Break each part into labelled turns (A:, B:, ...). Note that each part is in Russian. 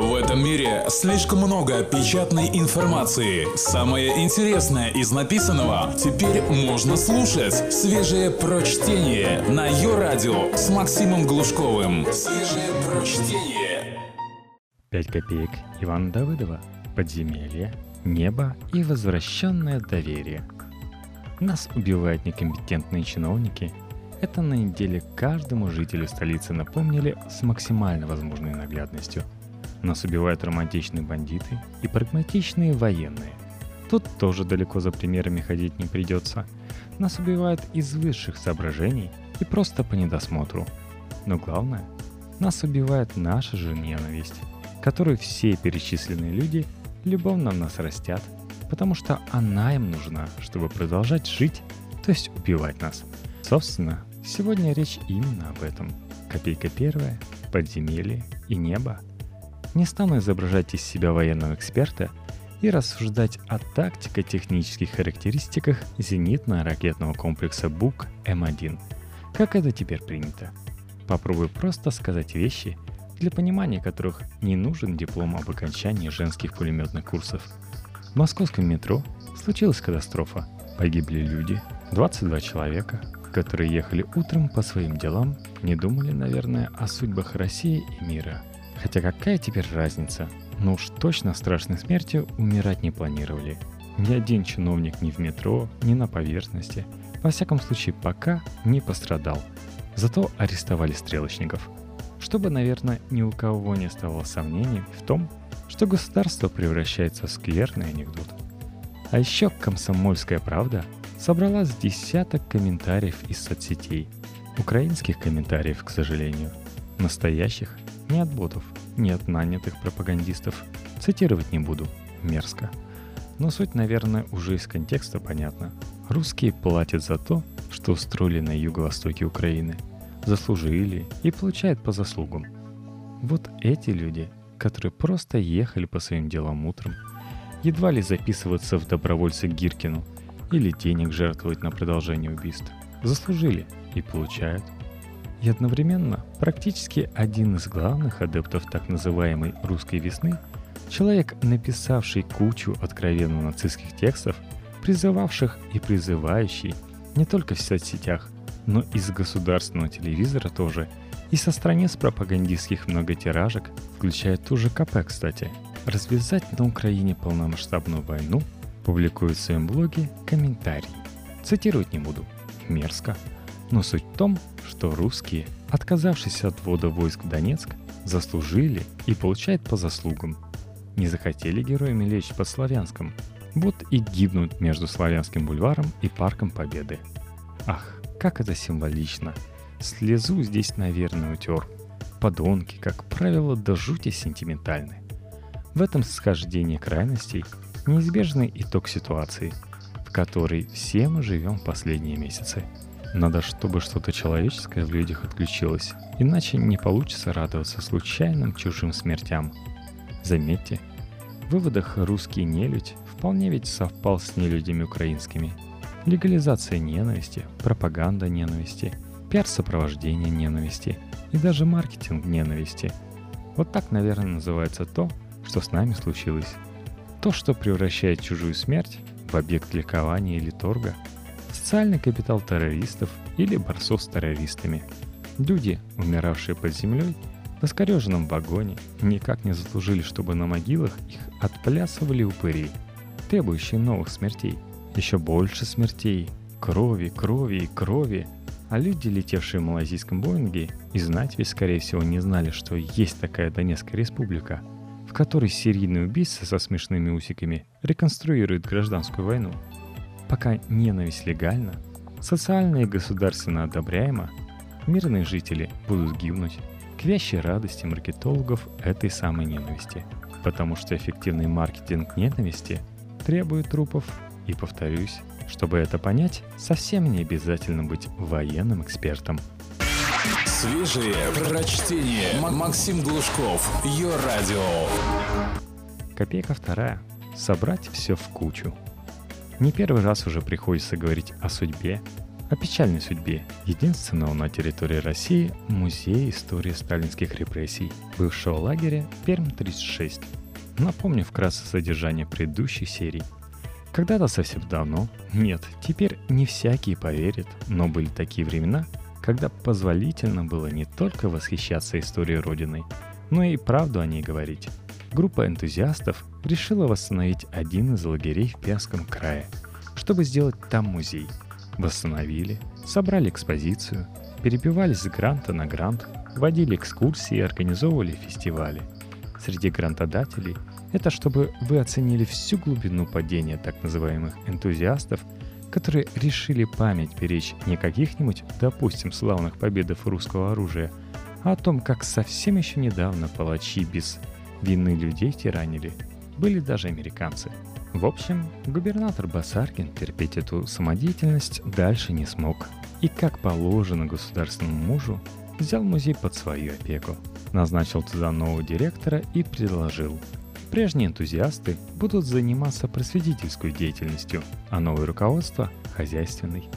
A: В этом мире слишком много печатной информации. Самое интересное из написанного теперь можно слушать. Свежее прочтение на ее радио с Максимом Глушковым. Свежее прочтение.
B: Пять копеек Ивана Давыдова. Подземелье, небо и возвращенное доверие. Нас убивают некомпетентные чиновники. Это на неделе каждому жителю столицы напомнили с максимально возможной наглядностью – нас убивают романтичные бандиты и прагматичные военные. Тут тоже далеко за примерами ходить не придется. Нас убивают из высших соображений и просто по недосмотру. Но главное, нас убивает наша же ненависть, которую все перечисленные люди любовно в нас растят, потому что она им нужна, чтобы продолжать жить, то есть убивать нас. Собственно, сегодня речь именно об этом. Копейка первая, подземелье и небо – не стану изображать из себя военного эксперта и рассуждать о тактико-технических характеристиках зенитно-ракетного комплекса БУК М1, как это теперь принято. Попробую просто сказать вещи, для понимания которых не нужен диплом об окончании женских пулеметных курсов. В московском метро случилась катастрофа. Погибли люди, 22 человека, которые ехали утром по своим делам, не думали, наверное, о судьбах России и мира – Хотя какая теперь разница? Ну уж точно страшной смертью умирать не планировали. Ни один чиновник ни в метро, ни на поверхности. Во всяком случае, пока не пострадал. Зато арестовали стрелочников. Чтобы, наверное, ни у кого не оставалось сомнений в том, что государство превращается в скверный анекдот. А еще «Комсомольская правда» собрала с десяток комментариев из соцсетей. Украинских комментариев, к сожалению. Настоящих ни от ботов, ни от нанятых пропагандистов. Цитировать не буду. Мерзко. Но суть, наверное, уже из контекста понятна. Русские платят за то, что устроили на юго-востоке Украины. Заслужили и получают по заслугам. Вот эти люди, которые просто ехали по своим делам утром, едва ли записываться в добровольцы к Гиркину или денег жертвовать на продолжение убийств, заслужили и получают – и одновременно практически один из главных адептов так называемой «русской весны», человек, написавший кучу откровенно нацистских текстов, призывавших и призывающий не только в соцсетях, но и с государственного телевизора тоже, и со страниц пропагандистских многотиражек, включая ту же КП, кстати, развязать на Украине полномасштабную войну, публикует в своем блоге комментарий. Цитировать не буду. Мерзко. Но суть в том, что русские, отказавшись от ввода войск в Донецк, заслужили и получают по заслугам. Не захотели героями лечь под Славянском, вот и гибнут между Славянским бульваром и Парком Победы. Ах, как это символично. Слезу здесь, наверное, утер. Подонки, как правило, до жути сентиментальны. В этом схождении крайностей неизбежный итог ситуации, в которой все мы живем последние месяцы – надо, чтобы что-то человеческое в людях отключилось, иначе не получится радоваться случайным чужим смертям. Заметьте, в выводах русский нелюдь вполне ведь совпал с нелюдями украинскими. Легализация ненависти, пропаганда ненависти, пиар-сопровождение ненависти и даже маркетинг ненависти. Вот так, наверное, называется то, что с нами случилось. То, что превращает чужую смерть в объект ликования или торга – социальный капитал террористов или борцов с террористами. Люди, умиравшие под землей, в искореженном вагоне, никак не заслужили, чтобы на могилах их отплясывали упыри, требующие новых смертей. Еще больше смертей, крови, крови и крови. А люди, летевшие в малазийском Боинге, и знать ведь, скорее всего, не знали, что есть такая Донецкая республика, в которой серийный убийца со смешными усиками реконструирует гражданскую войну – Пока ненависть легальна, социально и государственно одобряема, мирные жители будут гибнуть к вящей радости маркетологов этой самой ненависти. Потому что эффективный маркетинг ненависти требует трупов. И повторюсь, чтобы это понять, совсем не обязательно быть военным экспертом.
A: Свежие прочтение. Максим Глушков. Ее радио.
B: Копейка вторая. Собрать все в кучу – не первый раз уже приходится говорить о судьбе, о печальной судьбе единственного на территории России музея истории сталинских репрессий, бывшего лагеря Перм-36. Напомню вкратце содержание предыдущей серии. Когда-то совсем давно, нет, теперь не всякие поверят, но были такие времена, когда позволительно было не только восхищаться историей Родины, но и правду о ней говорить. Группа энтузиастов решила восстановить один из лагерей в Перском крае, чтобы сделать там музей. Восстановили, собрали экспозицию, перебивались с гранта на грант, водили экскурсии и организовывали фестивали. Среди грантодателей это чтобы вы оценили всю глубину падения так называемых энтузиастов, которые решили память беречь не каких-нибудь, допустим, славных победов русского оружия, а о том, как совсем еще недавно палачи без вины людей тиранили. Были даже американцы. В общем, губернатор Басаркин терпеть эту самодеятельность дальше не смог. И как положено государственному мужу, взял музей под свою опеку. Назначил туда нового директора и предложил – Прежние энтузиасты будут заниматься просветительской деятельностью, а новое руководство – хозяйственной.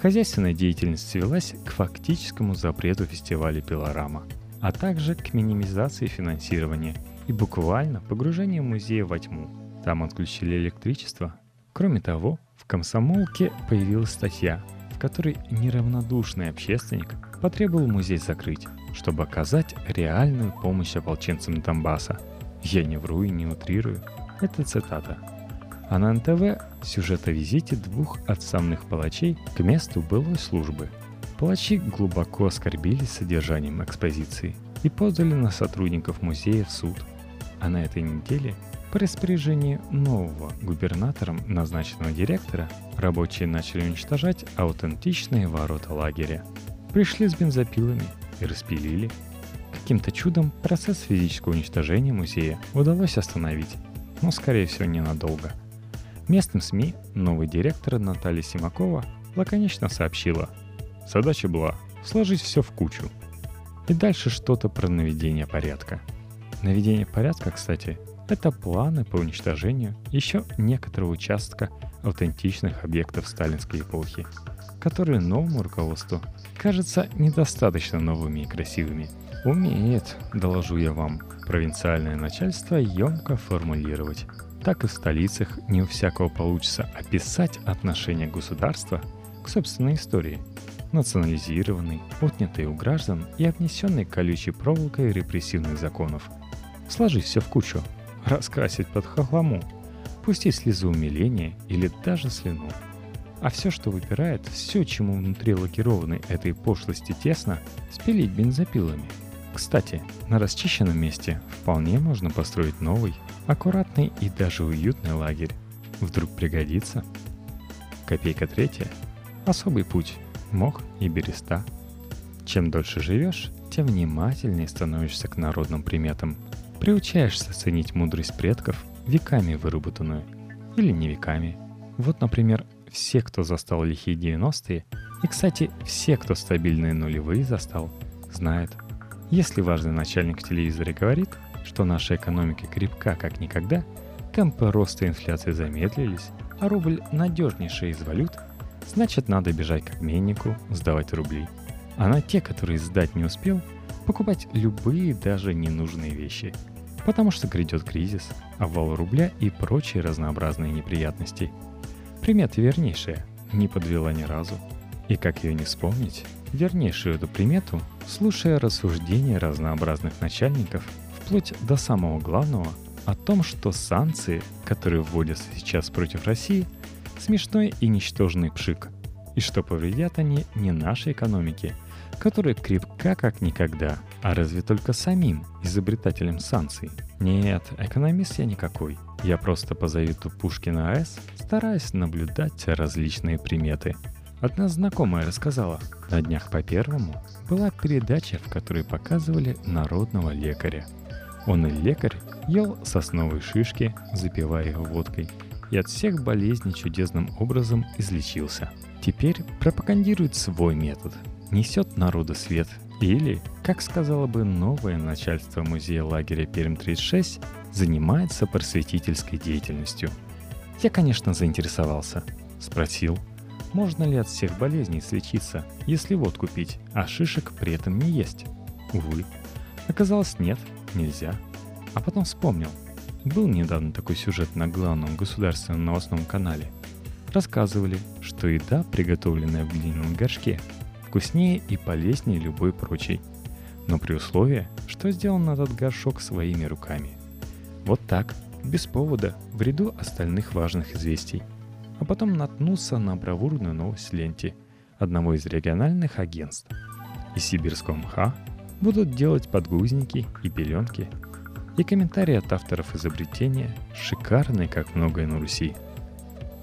B: Хозяйственная деятельность свелась к фактическому запрету фестиваля «Пилорама», а также к минимизации финансирования и буквально погружению музея во тьму. Там отключили электричество. Кроме того, в «Комсомолке» появилась статья, в которой неравнодушный общественник потребовал музей закрыть, чтобы оказать реальную помощь ополченцам Донбасса – я не вру и не утрирую. Это цитата. А на НТВ сюжет о визите двух отставных палачей к месту былой службы. Палачи глубоко оскорбились содержанием экспозиции и подали на сотрудников музея в суд. А на этой неделе по распоряжению нового губернатором назначенного директора рабочие начали уничтожать аутентичные ворота лагеря. Пришли с бензопилами и распилили Каким-то чудом процесс физического уничтожения музея удалось остановить, но, скорее всего, ненадолго. Местным СМИ новый директор Наталья Симакова лаконично сообщила «Задача была сложить все в кучу». И дальше что-то про наведение порядка. Наведение порядка, кстати, это планы по уничтожению еще некоторого участка аутентичных объектов сталинской эпохи, которые новому руководству кажутся недостаточно новыми и красивыми – Умеет, доложу я вам, провинциальное начальство емко формулировать. Так и в столицах не у всякого получится описать отношение государства к собственной истории, национализированный, отнятый у граждан и обнесенный колючей проволокой репрессивных законов. Сложить все в кучу, раскрасить под хохлому, пустить слезу умиления или даже слюну. А все, что выпирает, все, чему внутри лакированной этой пошлости тесно, спилить бензопилами – кстати, на расчищенном месте вполне можно построить новый, аккуратный и даже уютный лагерь. Вдруг пригодится. Копейка третья. Особый путь. Мох и береста. Чем дольше живешь, тем внимательнее становишься к народным приметам. Приучаешься ценить мудрость предков, веками выработанную. Или не веками. Вот, например, все, кто застал лихие 90-е, и, кстати, все, кто стабильные нулевые застал, знают, если важный начальник в телевизоре говорит, что наша экономика крепка как никогда, темпы роста инфляции замедлились, а рубль надежнейший из валют, значит надо бежать к обменнику, сдавать рубли. А на те, которые сдать не успел, покупать любые даже ненужные вещи. Потому что грядет кризис, обвал рубля и прочие разнообразные неприятности. Примета вернейшая, не подвела ни разу. И как ее не вспомнить, вернейшую эту примету слушая рассуждения разнообразных начальников, вплоть до самого главного, о том, что санкции, которые вводятся сейчас против России, смешной и ничтожный пшик, и что повредят они не нашей экономике, которая крепка как никогда, а разве только самим изобретателям санкций. Нет, экономист я никакой. Я просто по завету Пушкина АЭС стараюсь наблюдать различные приметы – Одна знакомая рассказала, на днях по первому была передача, в которой показывали народного лекаря. Он и лекарь ел сосновые шишки, запивая их водкой, и от всех болезней чудесным образом излечился. Теперь пропагандирует свой метод, несет народу свет или, как сказала бы новое начальство музея лагеря Перм-36, занимается просветительской деятельностью. Я, конечно, заинтересовался. Спросил, Можно ли от всех болезней слечиться, если водку пить, а шишек при этом не есть? Увы. Оказалось, нет, нельзя. А потом вспомнил. Был недавно такой сюжет на главном государственном новостном канале. Рассказывали, что еда, приготовленная в глиняном горшке, вкуснее и полезнее любой прочей. Но при условии, что сделан этот горшок своими руками. Вот так, без повода, в ряду остальных важных известий. А потом наткнулся на бравурную новость ленте одного из региональных агентств. Из сибирского мха будут делать подгузники и пеленки. И комментарии от авторов изобретения шикарные, как многое на Руси.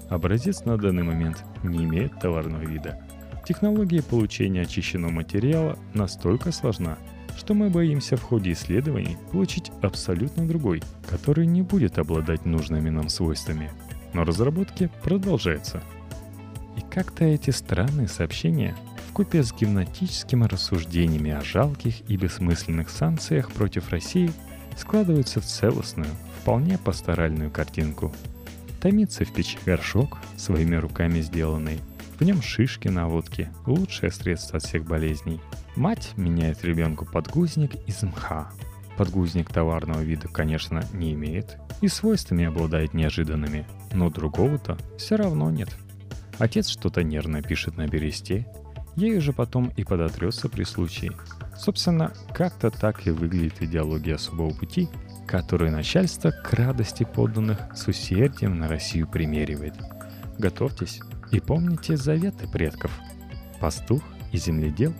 B: Образец на данный момент не имеет товарного вида. Технология получения очищенного материала настолько сложна, что мы боимся в ходе исследований получить абсолютно другой, который не будет обладать нужными нам свойствами. Но разработки продолжаются. И как-то эти странные сообщения в купе с гимнатическими рассуждениями о жалких и бессмысленных санкциях против России складываются в целостную, вполне пасторальную картинку. Томится в печи горшок, своими руками сделанный, в нем шишки на водке, лучшее средство от всех болезней. Мать меняет ребенку подгузник из мха. Подгузник товарного вида, конечно, не имеет и свойствами обладает неожиданными, но другого-то все равно нет. Отец что-то нервно пишет на бересте, Ей же потом и подотрется при случае. Собственно, как-то так и выглядит идеология особого пути, которую начальство к радости подданных с усердием на Россию примеривает. Готовьтесь и помните заветы предков. Пастух и земледел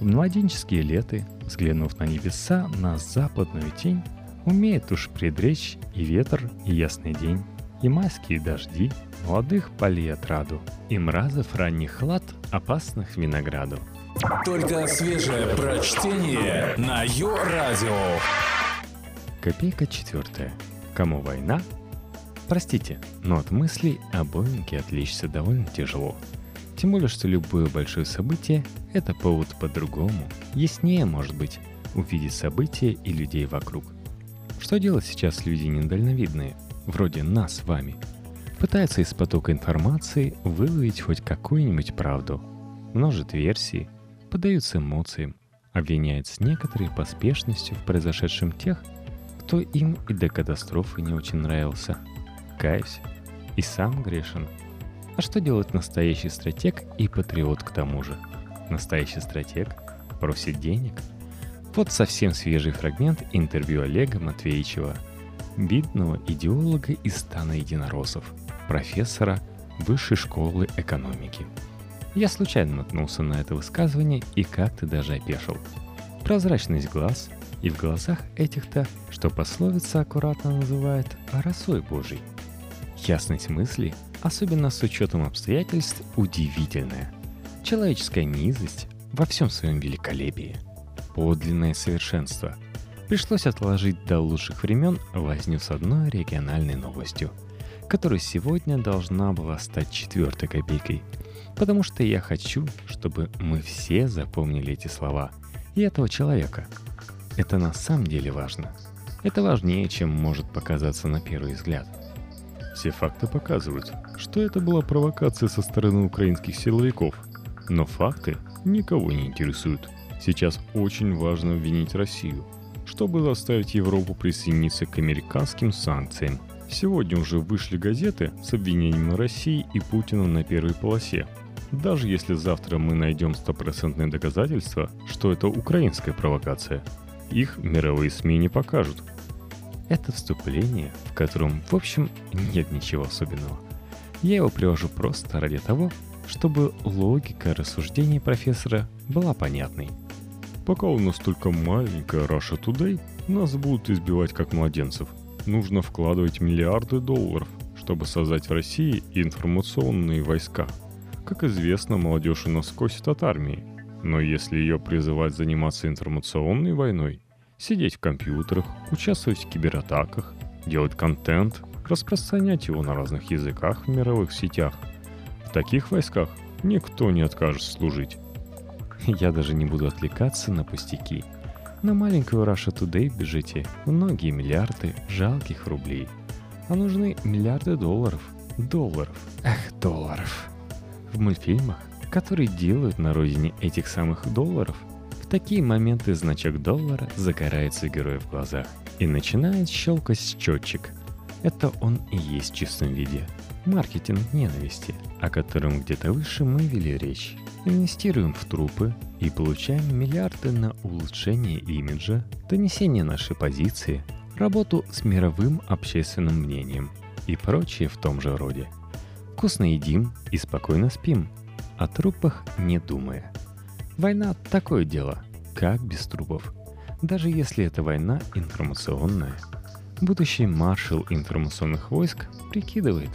B: в младенческие леты, взглянув на небеса, на западную тень, умеет уж предречь и ветер, и ясный день, и майские дожди, молодых полей отраду, и мразов ранних лад, опасных винограду.
A: Только свежее прочтение на Йо-Радио.
B: Копейка четвертая. Кому война? Простите, но от мыслей о Боинге отличиться довольно тяжело. Тем более, что любое большое событие – это повод по-другому, яснее, может быть, увидеть события и людей вокруг. Что делать сейчас люди недальновидные, вроде нас с вами? Пытаются из потока информации выловить хоть какую-нибудь правду. Множит версии, поддаются эмоциям, обвиняет с некоторой поспешностью в произошедшем тех, кто им и до катастрофы не очень нравился. Каюсь. И сам грешен. А что делает настоящий стратег и патриот к тому же? Настоящий стратег просит денег. Вот совсем свежий фрагмент интервью Олега Матвеевичева, видного идеолога из стана единороссов, профессора Высшей школы экономики. Я случайно наткнулся на это высказывание и как-то даже опешил. Прозрачность глаз, и в глазах этих-то, что пословица аккуратно называет «росой Божий». Ясность мысли, особенно с учетом обстоятельств, удивительная. Человеческая низость во всем своем великолепии. Подлинное совершенство. Пришлось отложить до лучших времен возню с одной региональной новостью, которая сегодня должна была стать четвертой копейкой – Потому что я хочу, чтобы мы все запомнили эти слова и этого человека. Это на самом деле важно. Это важнее, чем может показаться на первый взгляд.
C: Все факты показывают, что это была провокация со стороны украинских силовиков. Но факты никого не интересуют. Сейчас очень важно обвинить Россию, чтобы заставить Европу присоединиться к американским санкциям. Сегодня уже вышли газеты с обвинением России и Путина на первой полосе. Даже если завтра мы найдем стопроцентные доказательства, что это украинская провокация, их мировые СМИ не покажут.
B: Это вступление, в котором, в общем, нет ничего особенного. Я его привожу просто ради того, чтобы логика рассуждений профессора была понятной.
C: Пока у нас только маленькая Russia Today, нас будут избивать как младенцев. Нужно вкладывать миллиарды долларов, чтобы создать в России информационные войска – как известно, молодежь и нас косит от армии. Но если ее призывать заниматься информационной войной, сидеть в компьютерах, участвовать в кибератаках, делать контент, распространять его на разных языках в мировых сетях, в таких войсках никто не откажет служить.
B: Я даже не буду отвлекаться на пустяки. На маленькую Russia Today бежите многие миллиарды жалких рублей. А нужны миллиарды долларов. Долларов. Эх, долларов. в мультфильмах, которые делают на родине этих самых долларов, в такие моменты значок доллара загорается герою в глазах и начинает щелкать счетчик. Это он и есть в чистом виде. Маркетинг ненависти, о котором где-то выше мы вели речь. Инвестируем в трупы и получаем миллиарды на улучшение имиджа, донесение нашей позиции, работу с мировым общественным мнением и прочее в том же роде. Вкусно едим и спокойно спим, о трупах не думая. Война – такое дело, как без трупов. Даже если эта война информационная. Будущий маршал информационных войск прикидывает,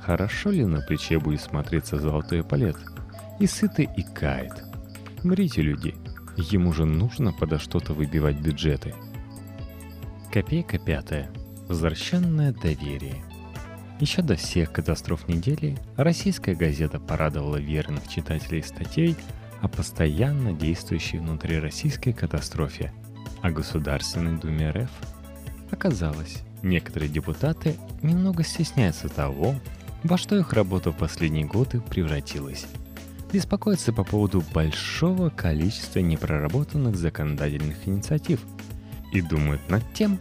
B: хорошо ли на плече будет смотреться золотой палет – и сытый и кает. Мрите, люди, ему же нужно подо что-то выбивать бюджеты. Копейка пятая. Возвращенное доверие. Еще до всех катастроф недели российская газета порадовала верных читателей статей о постоянно действующей внутрироссийской катастрофе, о Государственной Думе РФ. Оказалось, некоторые депутаты немного стесняются того, во что их работа в последние годы превратилась беспокоится по поводу большого количества непроработанных законодательных инициатив и думают над тем,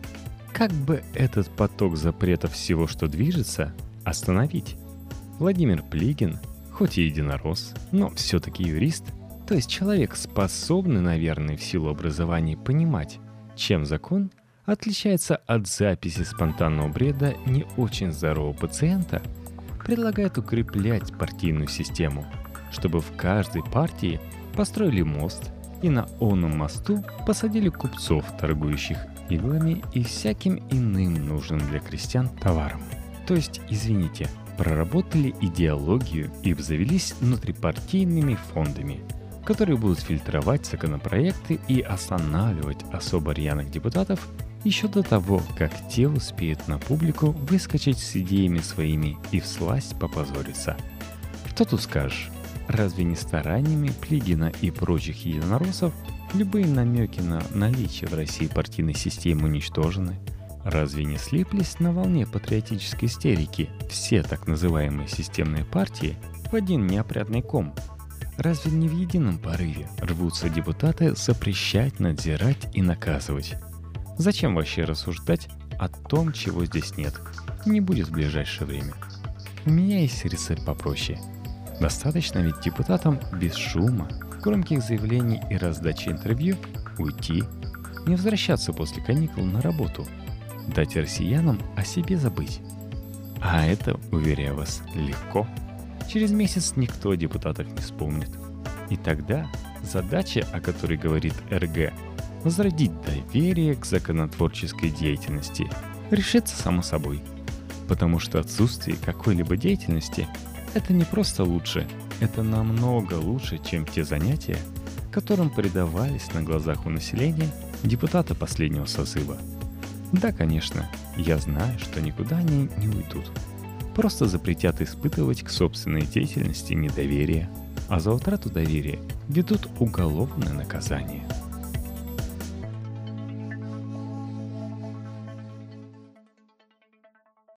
B: как бы этот поток запретов всего, что движется, остановить. Владимир Плигин, хоть и единорос, но все-таки юрист, то есть человек, способный, наверное, в силу образования понимать, чем закон отличается от записи спонтанного бреда не очень здорового пациента, предлагает укреплять партийную систему – чтобы в каждой партии построили мост и на оном мосту посадили купцов, торгующих иглами и всяким иным нужным для крестьян товаром. То есть, извините, проработали идеологию и обзавелись внутрипартийными фондами, которые будут фильтровать законопроекты и останавливать особо рьяных депутатов еще до того, как те успеют на публику выскочить с идеями своими и всласть попозориться. Что тут скажешь? Разве не стараниями Плигина и прочих единороссов любые намеки на наличие в России партийной системы уничтожены? Разве не слиплись на волне патриотической истерики все так называемые системные партии в один неопрятный ком? Разве не в едином порыве рвутся депутаты запрещать, надзирать и наказывать? Зачем вообще рассуждать о том, чего здесь нет? Не будет в ближайшее время. У меня есть рецепт попроще – Достаточно ведь депутатам без шума, громких заявлений и раздачи интервью уйти, не возвращаться после каникул на работу, дать россиянам о себе забыть. А это, уверяю вас, легко. Через месяц никто о депутатах не вспомнит. И тогда задача, о которой говорит РГ, возродить доверие к законотворческой деятельности, решится само собой. Потому что отсутствие какой-либо деятельности это не просто лучше, это намного лучше, чем те занятия, которым предавались на глазах у населения депутаты последнего созыва. Да, конечно, я знаю, что никуда они не уйдут. Просто запретят испытывать к собственной деятельности недоверие, а за утрату доверия ведут уголовное наказание –